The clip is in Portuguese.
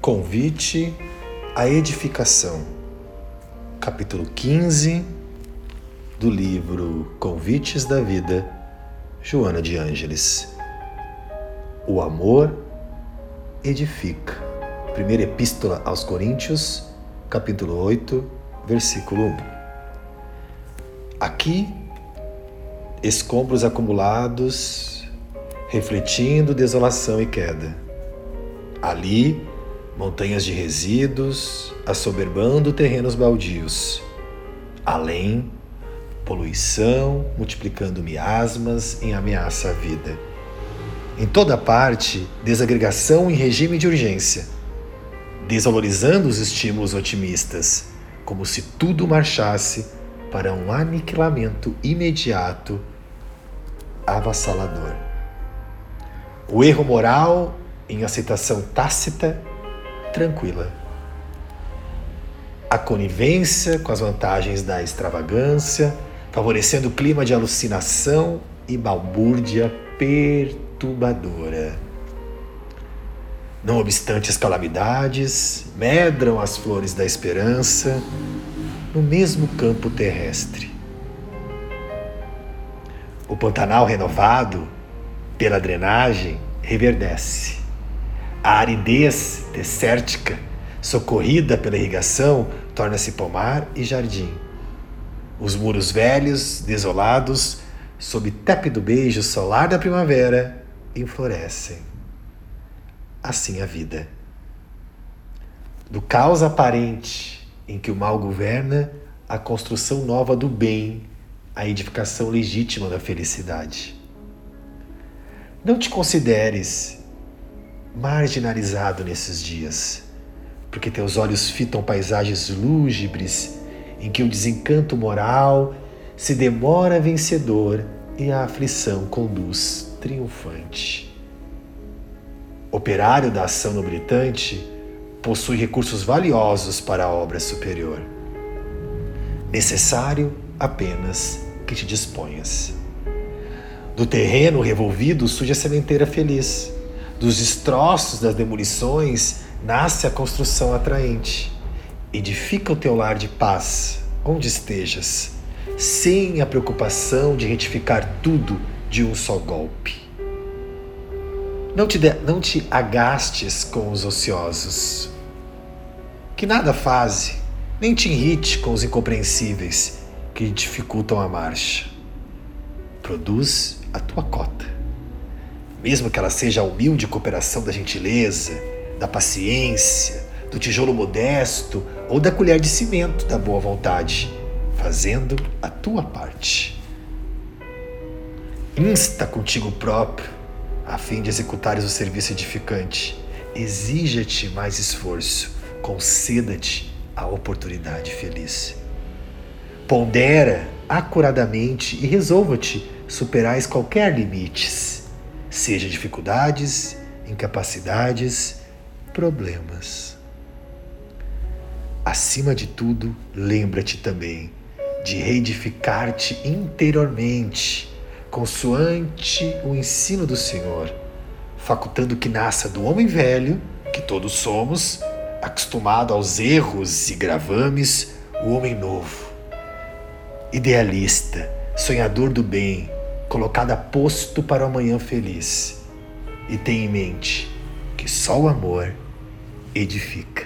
Convite à edificação. Capítulo 15 do livro Convites da Vida, Joana de Ângeles. O amor edifica. Primeira Epístola aos Coríntios, capítulo 8, versículo 1. Aqui, escombros acumulados, refletindo desolação e queda. Ali, montanhas de resíduos assoberbando terrenos baldios. Além, poluição multiplicando miasmas em ameaça à vida. Em toda parte, desagregação em regime de urgência, desvalorizando os estímulos otimistas, como se tudo marchasse para um aniquilamento imediato avassalador. O erro moral em aceitação tácita tranquila. A conivência com as vantagens da extravagância, favorecendo o clima de alucinação e balbúrdia perturbadora. Não obstante as calamidades, medram as flores da esperança no mesmo campo terrestre. O Pantanal renovado pela drenagem reverdece a aridez desértica, socorrida pela irrigação, torna-se pomar e jardim. Os muros velhos, desolados, sob tépido beijo solar da primavera, enflorescem. Assim a vida. Do caos aparente em que o mal governa, a construção nova do bem, a edificação legítima da felicidade. Não te consideres marginalizado nesses dias, porque teus olhos fitam paisagens lúgubres em que o desencanto moral se demora vencedor e a aflição conduz triunfante. Operário da ação nobilitante, possui recursos valiosos para a obra superior. Necessário apenas que te disponhas. Do terreno revolvido surge a sementeira feliz dos destroços, das demolições, nasce a construção atraente. Edifica o teu lar de paz, onde estejas, sem a preocupação de retificar tudo de um só golpe. Não te, de, não te agastes com os ociosos, que nada fazem, nem te irrite com os incompreensíveis que dificultam a marcha. Produz a tua cota mesmo que ela seja a humilde cooperação da gentileza, da paciência, do tijolo modesto ou da colher de cimento da boa vontade, fazendo a tua parte. Insta contigo próprio, a fim de executares o serviço edificante. Exija-te mais esforço, conceda-te a oportunidade feliz. Pondera acuradamente e resolva-te superais qualquer limites seja dificuldades, incapacidades, problemas. Acima de tudo, lembra-te também de reedificar-te interiormente, consoante o ensino do Senhor, facultando que nasça do homem velho, que todos somos, acostumado aos erros e gravames, o homem novo, idealista, sonhador do bem, colocado a posto para o amanhã feliz. E tenha em mente que só o amor edifica.